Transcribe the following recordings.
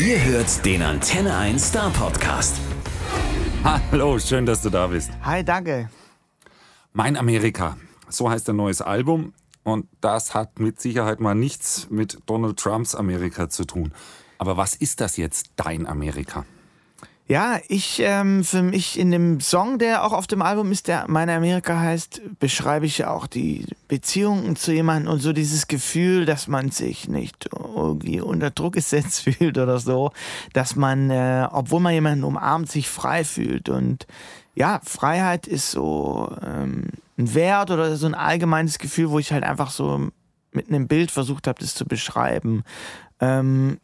Ihr hört den Antenne 1 Star Podcast. Hallo, schön, dass du da bist. Hi, danke. Mein Amerika, so heißt ein neues Album. Und das hat mit Sicherheit mal nichts mit Donald Trumps Amerika zu tun. Aber was ist das jetzt, dein Amerika? Ja, ich, ähm, für mich in dem Song, der auch auf dem Album ist, der Meine Amerika heißt, beschreibe ich ja auch die Beziehungen zu jemandem und so dieses Gefühl, dass man sich nicht irgendwie unter Druck gesetzt fühlt oder so, dass man, äh, obwohl man jemanden umarmt, sich frei fühlt. Und ja, Freiheit ist so ähm, ein Wert oder so ein allgemeines Gefühl, wo ich halt einfach so mit einem Bild versucht habe, das zu beschreiben. Ähm,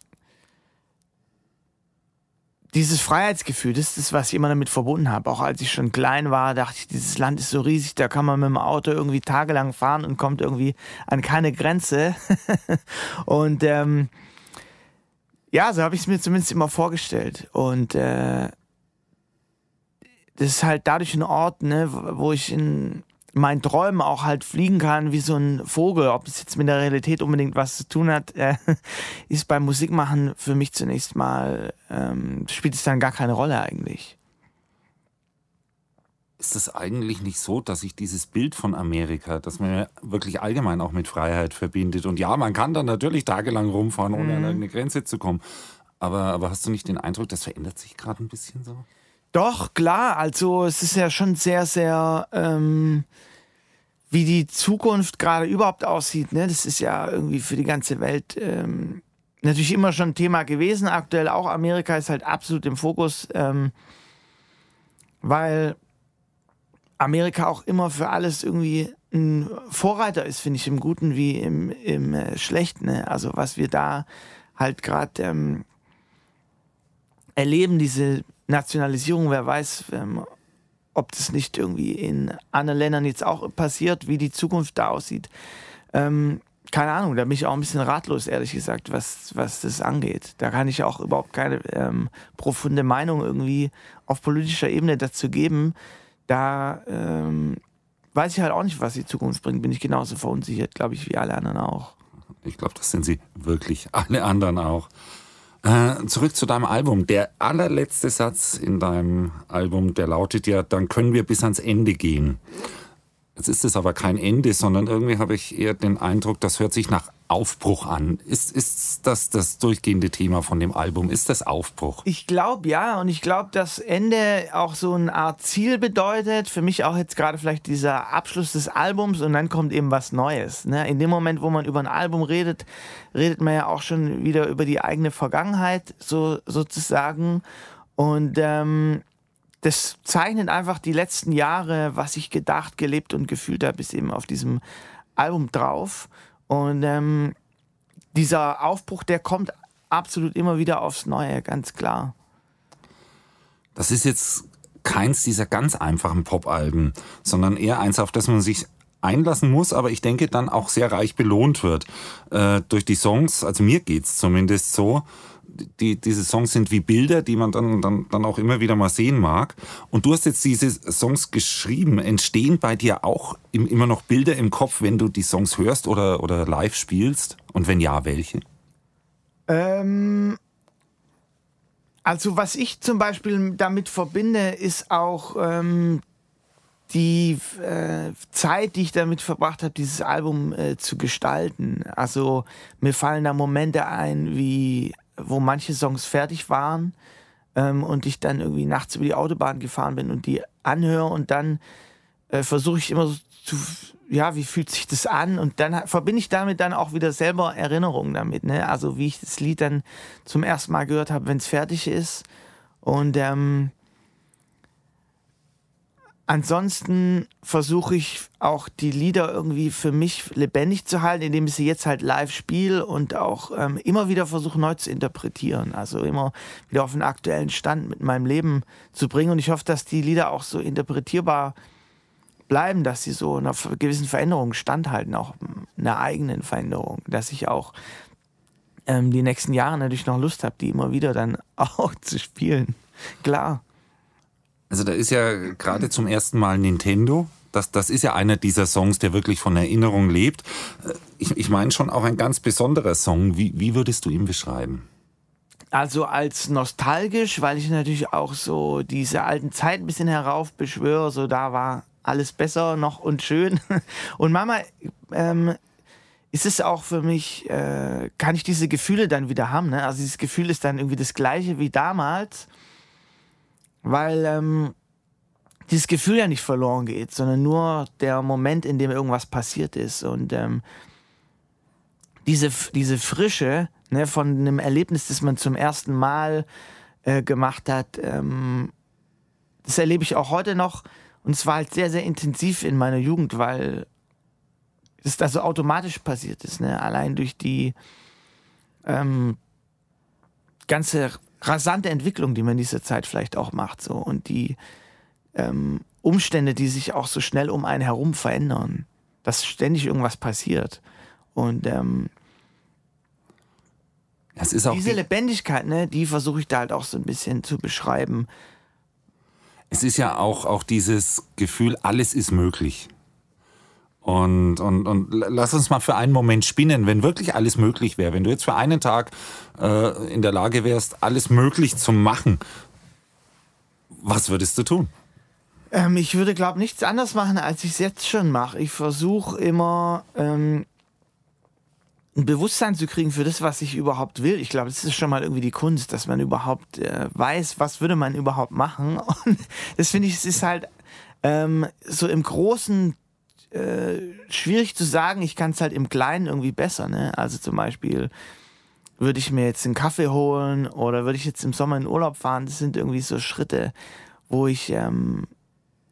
dieses Freiheitsgefühl, das ist das, was ich immer damit verbunden habe. Auch als ich schon klein war, dachte ich, dieses Land ist so riesig, da kann man mit dem Auto irgendwie tagelang fahren und kommt irgendwie an keine Grenze. und ähm, ja, so habe ich es mir zumindest immer vorgestellt. Und äh, das ist halt dadurch ein Ort, ne, wo ich in meinen Träumen auch halt fliegen kann wie so ein Vogel. Ob es jetzt mit der Realität unbedingt was zu tun hat, äh, ist beim Musikmachen für mich zunächst mal, ähm, spielt es dann gar keine Rolle eigentlich. Ist es eigentlich nicht so, dass sich dieses Bild von Amerika, das man ja wirklich allgemein auch mit Freiheit verbindet, und ja, man kann dann natürlich tagelang rumfahren, ohne mhm. an eine Grenze zu kommen. Aber, aber hast du nicht den Eindruck, das verändert sich gerade ein bisschen so? Doch, klar. Also es ist ja schon sehr, sehr, ähm, wie die Zukunft gerade überhaupt aussieht. Ne? Das ist ja irgendwie für die ganze Welt ähm, natürlich immer schon ein Thema gewesen. Aktuell auch Amerika ist halt absolut im Fokus, ähm, weil Amerika auch immer für alles irgendwie ein Vorreiter ist, finde ich, im Guten wie im, im äh, Schlechten. Ne? Also was wir da halt gerade ähm, erleben, diese Nationalisierung, wer weiß, ähm, ob das nicht irgendwie in anderen Ländern jetzt auch passiert, wie die Zukunft da aussieht. Ähm, keine Ahnung, da bin ich auch ein bisschen ratlos, ehrlich gesagt, was, was das angeht. Da kann ich auch überhaupt keine ähm, profunde Meinung irgendwie auf politischer Ebene dazu geben. Da ähm, weiß ich halt auch nicht, was die Zukunft bringt. Bin ich genauso verunsichert, glaube ich, wie alle anderen auch. Ich glaube, das sind sie wirklich, alle anderen auch. Äh, zurück zu deinem Album. Der allerletzte Satz in deinem Album, der lautet ja, dann können wir bis ans Ende gehen. Jetzt ist es aber kein Ende, sondern irgendwie habe ich eher den Eindruck, das hört sich nach Aufbruch an. Ist, ist das das durchgehende Thema von dem Album? Ist das Aufbruch? Ich glaube ja und ich glaube, dass Ende auch so eine Art Ziel bedeutet. Für mich auch jetzt gerade vielleicht dieser Abschluss des Albums und dann kommt eben was Neues. Ne? In dem Moment, wo man über ein Album redet, redet man ja auch schon wieder über die eigene Vergangenheit so, sozusagen. Und ähm, das zeichnet einfach die letzten Jahre, was ich gedacht, gelebt und gefühlt habe, ist eben auf diesem Album drauf. Und ähm, dieser Aufbruch, der kommt absolut immer wieder aufs Neue, ganz klar. Das ist jetzt keins dieser ganz einfachen Pop-Alben, sondern eher eins, auf das man sich einlassen muss, aber ich denke dann auch sehr reich belohnt wird äh, durch die Songs. Also mir geht es zumindest so die, diese Songs sind wie Bilder, die man dann, dann, dann auch immer wieder mal sehen mag. Und du hast jetzt diese Songs geschrieben. Entstehen bei dir auch im, immer noch Bilder im Kopf, wenn du die Songs hörst oder, oder live spielst? Und wenn ja, welche? Ähm, also was ich zum Beispiel damit verbinde, ist auch ähm, die äh, Zeit, die ich damit verbracht habe, dieses Album äh, zu gestalten. Also mir fallen da Momente ein, wie wo manche Songs fertig waren ähm, und ich dann irgendwie nachts über die Autobahn gefahren bin und die anhöre und dann äh, versuche ich immer so zu, ja, wie fühlt sich das an? Und dann verbinde ich damit dann auch wieder selber Erinnerungen damit, ne? Also wie ich das Lied dann zum ersten Mal gehört habe, wenn es fertig ist. Und ähm, Ansonsten versuche ich auch die Lieder irgendwie für mich lebendig zu halten, indem ich sie jetzt halt live spiele und auch ähm, immer wieder versuche neu zu interpretieren. Also immer wieder auf einen aktuellen Stand mit meinem Leben zu bringen. Und ich hoffe, dass die Lieder auch so interpretierbar bleiben, dass sie so einer gewissen Veränderung standhalten, auch einer eigenen Veränderung, dass ich auch ähm, die nächsten Jahre natürlich noch Lust habe, die immer wieder dann auch zu spielen. Klar. Also da ist ja gerade zum ersten Mal Nintendo. Das, das ist ja einer dieser Songs, der wirklich von Erinnerung lebt. Äh, ich, ich meine schon auch ein ganz besonderer Song. Wie, wie würdest du ihn beschreiben? Also als nostalgisch, weil ich natürlich auch so diese alten Zeiten ein bisschen heraufbeschwöre, so da war alles besser noch und schön. Und Mama, ähm, ist es auch für mich, äh, kann ich diese Gefühle dann wieder haben. Ne? Also dieses Gefühl ist dann irgendwie das gleiche wie damals, weil ähm, dieses Gefühl ja nicht verloren geht, sondern nur der Moment, in dem irgendwas passiert ist. Und ähm, diese, diese Frische ne, von einem Erlebnis, das man zum ersten Mal äh, gemacht hat, ähm, das erlebe ich auch heute noch. Und es war halt sehr, sehr intensiv in meiner Jugend, weil es da so automatisch passiert ist. Ne? Allein durch die ähm, ganze rasante Entwicklung, die man in dieser Zeit vielleicht auch macht. So. Und die ähm, Umstände, die sich auch so schnell um einen herum verändern. Dass ständig irgendwas passiert. Und ähm, das ist auch diese die, Lebendigkeit, ne, die versuche ich da halt auch so ein bisschen zu beschreiben. es ist ja auch, auch dieses Gefühl, alles ist möglich. Und, und, und lass uns mal für einen Moment spinnen, wenn wirklich alles möglich wäre, wenn du jetzt für einen Tag äh, in der Lage wärst, alles möglich zu machen, was würdest du tun? Ähm, ich würde, glaube nichts anderes machen, als ich es jetzt schon mache. Ich versuche immer ähm, ein Bewusstsein zu kriegen für das, was ich überhaupt will. Ich glaube, das ist schon mal irgendwie die Kunst, dass man überhaupt äh, weiß, was würde man überhaupt machen. Und das finde ich, es ist halt ähm, so im Großen äh, schwierig zu sagen. Ich kann es halt im Kleinen irgendwie besser. Ne? Also zum Beispiel würde ich mir jetzt einen Kaffee holen oder würde ich jetzt im Sommer in Urlaub fahren. Das sind irgendwie so Schritte, wo ich ähm,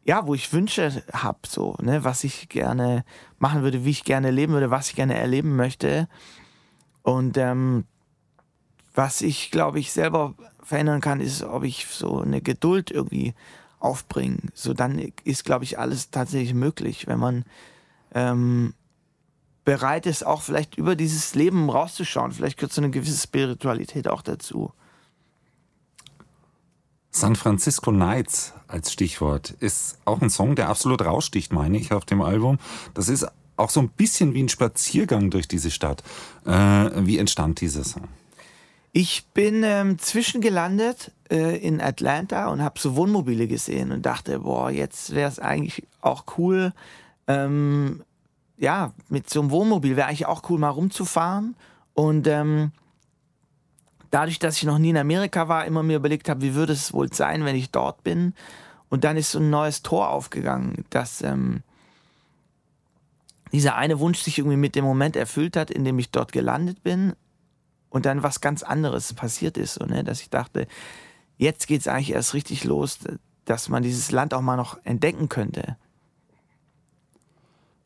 ja, wo ich Wünsche habe, so, ne, was ich gerne machen würde, wie ich gerne leben würde, was ich gerne erleben möchte. Und ähm, was ich, glaube ich, selber verändern kann, ist, ob ich so eine Geduld irgendwie aufbringe. So dann ist, glaube ich, alles tatsächlich möglich, wenn man ähm, bereit ist, auch vielleicht über dieses Leben rauszuschauen. Vielleicht gehört so eine gewisse Spiritualität auch dazu. San Francisco Nights als Stichwort ist auch ein Song, der absolut raussticht, meine ich, auf dem Album. Das ist auch so ein bisschen wie ein Spaziergang durch diese Stadt. Äh, wie entstand dieser Song? Ich bin ähm, zwischengelandet äh, in Atlanta und habe so Wohnmobile gesehen und dachte, boah, jetzt wäre es eigentlich auch cool, ähm, ja, mit so einem Wohnmobil wäre eigentlich auch cool, mal rumzufahren. Und ähm, dadurch, dass ich noch nie in Amerika war, immer mir überlegt habe, wie würde es wohl sein, wenn ich dort bin. Und dann ist so ein neues Tor aufgegangen, dass ähm, dieser eine Wunsch sich irgendwie mit dem Moment erfüllt hat, in dem ich dort gelandet bin und dann was ganz anderes passiert ist. So, ne? Dass ich dachte, jetzt geht es eigentlich erst richtig los, dass man dieses Land auch mal noch entdecken könnte.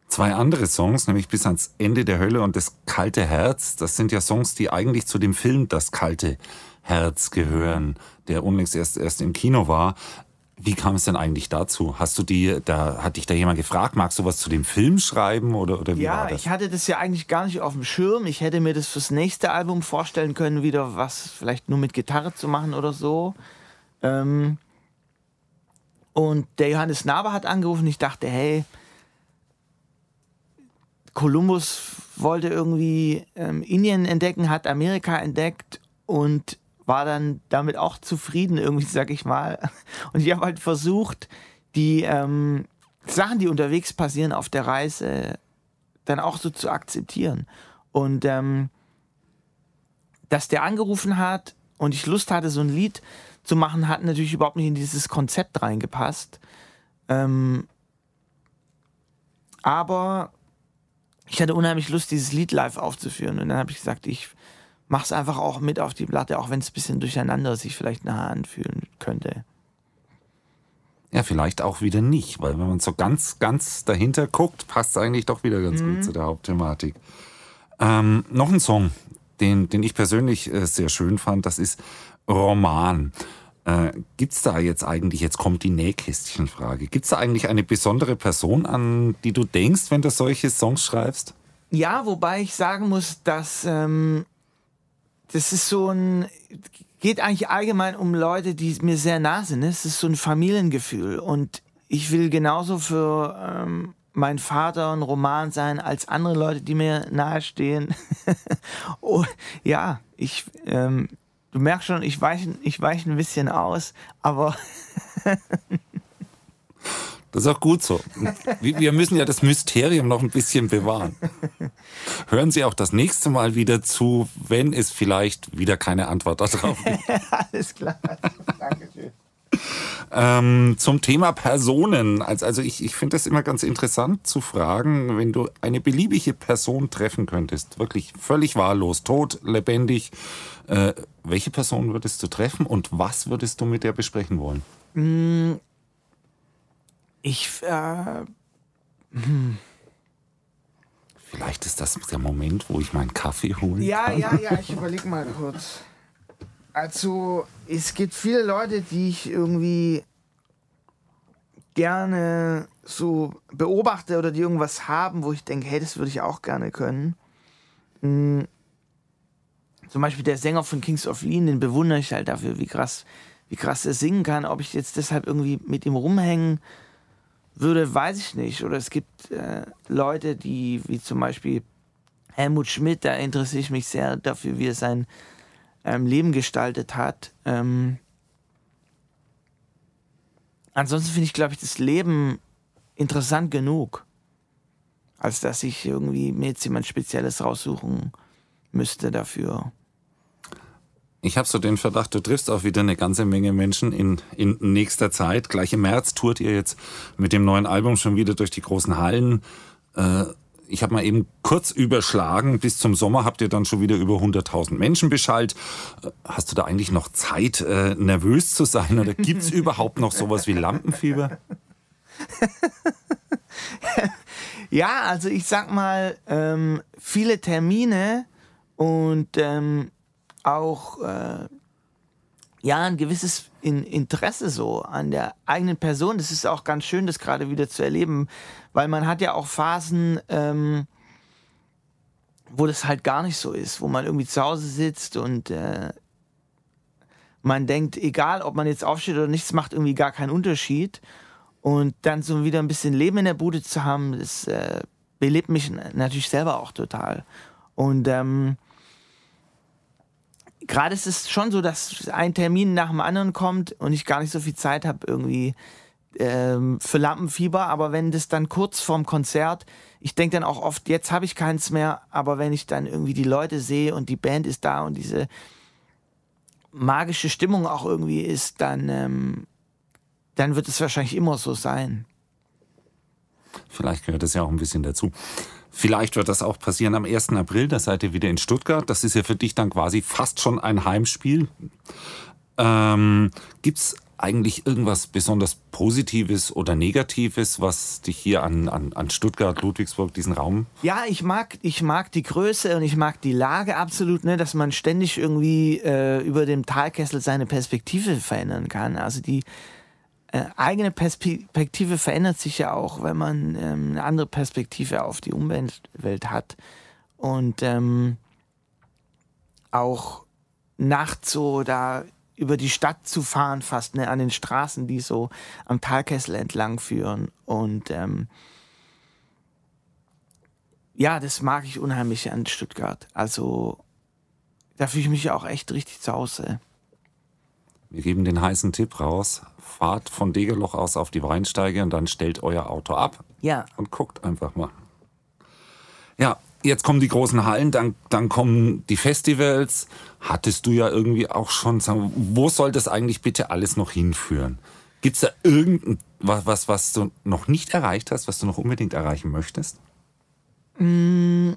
Zwei andere Songs, nämlich bis ans Ende der Hölle und das kalte Herz, das sind ja Songs, die eigentlich zu dem Film Das kalte Herz gehören, der unlängst erst, erst im Kino war. Wie kam es denn eigentlich dazu? Hast du die, da hat dich da jemand gefragt, magst du was zu dem Film schreiben oder, oder wie ja, war das? ich hatte das ja eigentlich gar nicht auf dem Schirm. Ich hätte mir das fürs nächste Album vorstellen können, wieder was vielleicht nur mit Gitarre zu machen oder so. Ähm und der Johannes Naber hat angerufen. Ich dachte, hey, Kolumbus wollte irgendwie ähm, Indien entdecken, hat Amerika entdeckt und war dann damit auch zufrieden, irgendwie, sag ich mal. Und ich habe halt versucht, die ähm, Sachen, die unterwegs passieren auf der Reise, dann auch so zu akzeptieren. Und ähm, dass der angerufen hat und ich Lust hatte, so ein Lied zu machen, hat natürlich überhaupt nicht in dieses Konzept reingepasst. Ähm, aber ich hatte unheimlich Lust, dieses Lied live aufzuführen. Und dann habe ich gesagt, ich mache es einfach auch mit auf die Platte, auch wenn es ein bisschen durcheinander sich vielleicht nachher anfühlen könnte. Ja, vielleicht auch wieder nicht, weil wenn man so ganz, ganz dahinter guckt, passt es eigentlich doch wieder ganz Mhm. gut zu der Hauptthematik. Ähm, noch ein Song, den, den ich persönlich äh, sehr schön fand, das ist Roman. Äh, Gibt es da jetzt eigentlich, jetzt kommt die Nähkästchenfrage, gibt es da eigentlich eine besondere Person, an die du denkst, wenn du solche Songs schreibst? Ja, wobei ich sagen muss, dass ähm, das ist so ein, geht eigentlich allgemein um Leute, die mir sehr nah sind. ne? Es ist so ein Familiengefühl und ich will genauso für ähm, meinen Vater ein Roman sein als andere Leute, die mir nahestehen. oh, ja, ich ähm, du merkst schon, ich weiche ich weich ein bisschen aus, aber. Das ist auch gut so. Wir müssen ja das Mysterium noch ein bisschen bewahren. Hören Sie auch das nächste Mal wieder zu, wenn es vielleicht wieder keine Antwort darauf gibt. Alles klar. Dankeschön. Ähm, zum Thema Personen. Also, ich, ich finde das immer ganz interessant zu fragen, wenn du eine beliebige Person treffen könntest, wirklich völlig wahllos, tot, lebendig, äh, welche Person würdest du treffen und was würdest du mit der besprechen wollen? Mm, ich. Äh, hm. Vielleicht ist das der Moment, wo ich meinen Kaffee kann. Ja, ja, ja, ich überlege mal kurz. Also, es gibt viele Leute, die ich irgendwie gerne so beobachte oder die irgendwas haben, wo ich denke, hey, das würde ich auch gerne können. Mhm. Zum Beispiel der Sänger von Kings of Lean, den bewundere ich halt dafür, wie krass, wie krass er singen kann. Ob ich jetzt deshalb irgendwie mit ihm rumhängen würde, weiß ich nicht. Oder es gibt äh, Leute, die, wie zum Beispiel Helmut Schmidt, da interessiere ich mich sehr dafür, wie er sein ähm, Leben gestaltet hat. Ähm, ansonsten finde ich, glaube ich, das Leben interessant genug, als dass ich irgendwie mir jetzt jemand Spezielles raussuchen müsste dafür. Ich habe so den Verdacht, du triffst auch wieder eine ganze Menge Menschen in, in nächster Zeit. Gleich im März tourt ihr jetzt mit dem neuen Album schon wieder durch die großen Hallen. Äh, ich habe mal eben kurz überschlagen, bis zum Sommer habt ihr dann schon wieder über 100.000 Menschen beschallt. Äh, hast du da eigentlich noch Zeit, äh, nervös zu sein oder gibt es überhaupt noch sowas wie Lampenfieber? ja, also ich sag mal, ähm, viele Termine und ähm, auch äh, ja ein gewisses in Interesse so an der eigenen Person. Das ist auch ganz schön, das gerade wieder zu erleben, weil man hat ja auch Phasen, ähm, wo das halt gar nicht so ist, wo man irgendwie zu Hause sitzt und äh, man denkt, egal ob man jetzt aufsteht oder nichts, macht irgendwie gar keinen Unterschied. Und dann so wieder ein bisschen Leben in der Bude zu haben, das äh, belebt mich natürlich selber auch total. Und ähm, gerade ist es schon so, dass ein Termin nach dem anderen kommt und ich gar nicht so viel Zeit habe irgendwie ähm, für Lampenfieber. Aber wenn das dann kurz vorm Konzert, ich denke dann auch oft, jetzt habe ich keins mehr, aber wenn ich dann irgendwie die Leute sehe und die Band ist da und diese magische Stimmung auch irgendwie ist, dann, ähm, dann wird es wahrscheinlich immer so sein. Vielleicht gehört das ja auch ein bisschen dazu. Vielleicht wird das auch passieren am 1. April, da seid ihr wieder in Stuttgart. Das ist ja für dich dann quasi fast schon ein Heimspiel. Ähm, Gibt es eigentlich irgendwas besonders Positives oder Negatives, was dich hier an, an, an Stuttgart, Ludwigsburg, diesen Raum? Ja, ich mag, ich mag die Größe und ich mag die Lage absolut, ne, dass man ständig irgendwie äh, über dem Talkessel seine Perspektive verändern kann. Also die, äh, eigene Perspektive verändert sich ja auch, wenn man ähm, eine andere Perspektive auf die Umwelt hat. Und ähm, auch nachts so da über die Stadt zu fahren, fast ne, an den Straßen, die so am Talkessel entlang führen. Und ähm, ja, das mag ich unheimlich an Stuttgart. Also da fühle ich mich auch echt richtig zu Hause. Wir geben den heißen Tipp raus. Fahrt von Degeloch aus auf die Weinsteige und dann stellt euer Auto ab. Ja. Und guckt einfach mal. Ja, jetzt kommen die großen Hallen, dann, dann kommen die Festivals. Hattest du ja irgendwie auch schon, wo soll das eigentlich bitte alles noch hinführen? Gibt es da irgendwas, was, was du noch nicht erreicht hast, was du noch unbedingt erreichen möchtest? Mmh.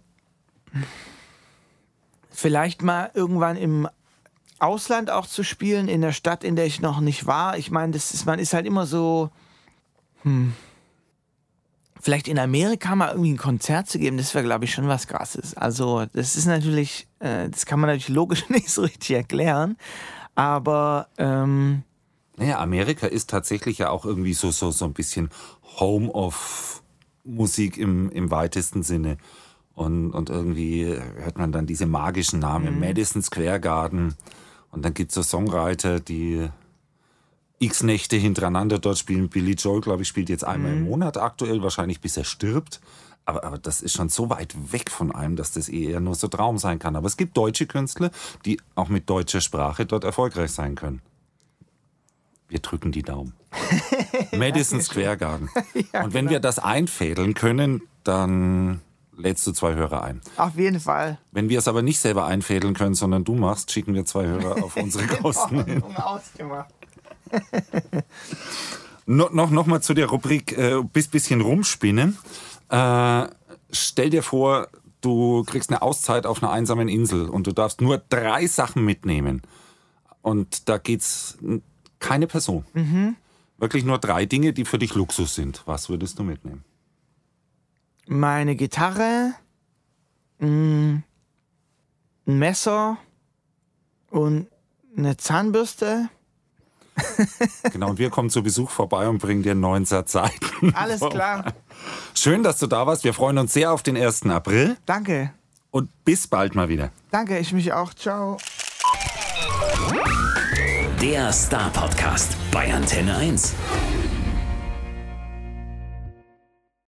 Vielleicht mal irgendwann im Ausland auch zu spielen, in der Stadt, in der ich noch nicht war. Ich meine, das ist, man ist halt immer so, hm, vielleicht in Amerika mal irgendwie ein Konzert zu geben, das wäre, glaube ich, schon was Krasses. Also, das ist natürlich, äh, das kann man natürlich logisch nicht so richtig erklären, aber. Ähm, naja, Amerika ist tatsächlich ja auch irgendwie so, so, so ein bisschen Home of Musik im, im weitesten Sinne. Und, und irgendwie hört man dann diese magischen Namen, mhm. Madison Square Garden. Und dann gibt es so Songwriter, die x Nächte hintereinander dort spielen. Billy Joel, glaube ich, spielt jetzt einmal mhm. im Monat aktuell, wahrscheinlich bis er stirbt. Aber, aber das ist schon so weit weg von einem, dass das eher nur so Traum sein kann. Aber es gibt deutsche Künstler, die auch mit deutscher Sprache dort erfolgreich sein können. Wir drücken die Daumen. Madison Square Garden. Und wenn wir das einfädeln können, dann lädst du zwei Hörer ein. Auf jeden Fall. Wenn wir es aber nicht selber einfädeln können, sondern du machst, schicken wir zwei Hörer auf unsere Kosten hin. Ausgemacht. No, noch, noch mal zu der Rubrik äh, bis bisschen rumspinnen. Äh, stell dir vor, du kriegst eine Auszeit auf einer einsamen Insel und du darfst nur drei Sachen mitnehmen. Und da geht's keine Person. Wirklich nur drei Dinge, die für dich Luxus sind. Was würdest du mitnehmen? Meine Gitarre, mm, ein Messer und eine Zahnbürste. Genau, und wir kommen zu Besuch vorbei und bringen dir einen neuen Satz Seiten. Alles klar. Schön, dass du da warst. Wir freuen uns sehr auf den 1. April Danke. und bis bald mal wieder. Danke, ich mich auch. Ciao. Der Star Podcast bei Antenne 1.